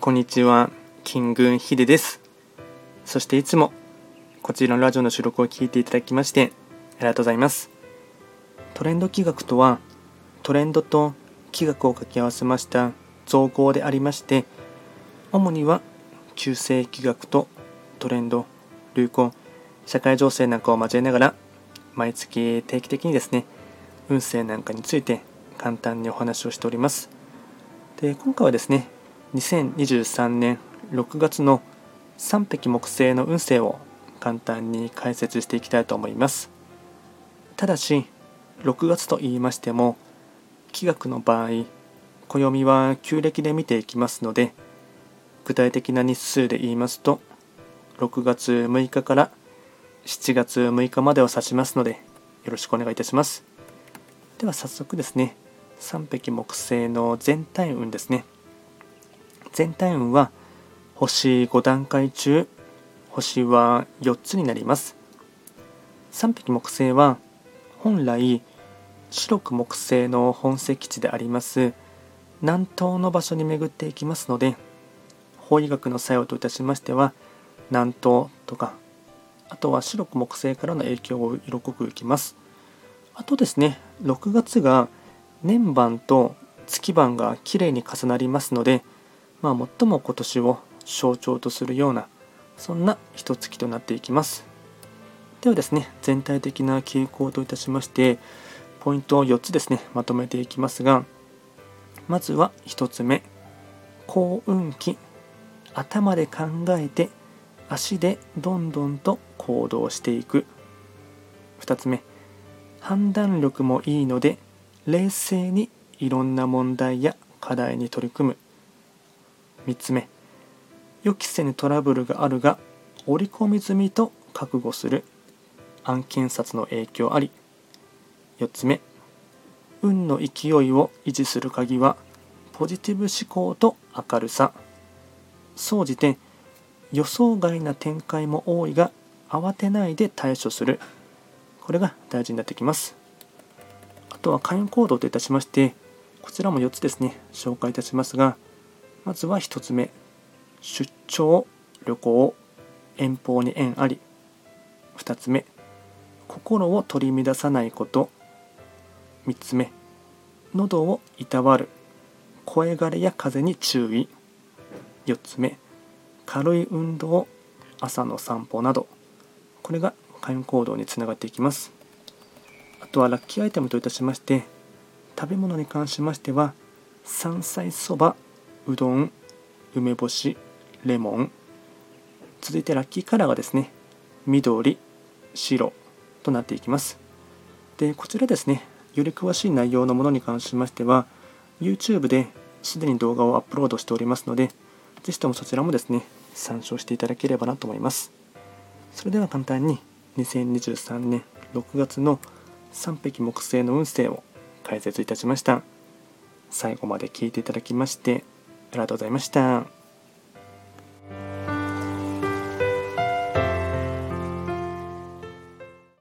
こんにちは、金軍ヒデです。そしていつもこちらのラジオの収録を聞いていただきましてありがとうございます。トレンド企画とはトレンドと企画を掛け合わせました造語でありまして主には旧世企画とトレンド、流行、社会情勢なんかを交えながら毎月定期的にですね運勢なんかについて簡単にお話をしております。で今回はですね2023年6月の3匹木星の運勢を簡単に解説していきたいと思います。ただし6月と言いましても気学の場合暦は旧暦で見ていきますので具体的な日数で言いますと6月6日から7月6日までを指しますのでよろしくお願いいたします。では早速ですね3匹木星の全体運ですね。全体運は星5段階中星は4つになります。3匹木星は本来白く木星の本石地であります。南東の場所に巡っていきますので法医学の作用といたしましては南東とかあとは白く木星からの影響を色濃く受けます。あとですね6月が年番と月番がきれいに重なりますのでまあ、最も今年を象徴とするようなそんな一月となっていきます。ではですね全体的な傾向といたしましてポイントを4つですねまとめていきますがまずは1つ目幸運期頭で考えて足でどんどんと行動していく。2つ目判断力もいいので冷静にいろんな問題や課題に取り組む。3つ目。予期せぬトラブルがあるが織り込み済みと覚悟する。案件札の影響あり。4つ目。運の勢いを維持する鍵はポジティブ思考と明るさ。総じて予想外な展開も多いが慌てないで対処する。これが大事になってきます。あとは会員行動といたしましてこちらも4つですね。紹介いたしますがまずは1つ目。出張旅行遠方に縁あり。2つ目。心を取り乱さないこと。3つ目。喉をいたわる。声枯れや風に注意。4つ目。軽い運動朝の散歩など。これが開運行動につながっていきます。あとはラッキーアイテムといたしまして食べ物に関しましては山菜そばうどん梅干しレモン。続いてラッキーカラーがですね緑白となっていきます。でこちらですねより詳しい内容のものに関しましては YouTube ですでに動画をアップロードしておりますのでぜひともそちらもですね参照していただければなと思います。それでは簡単に2023年6月の3匹木星の運勢を解説いたしました。最後まで聞いていただきましてありがとうございました。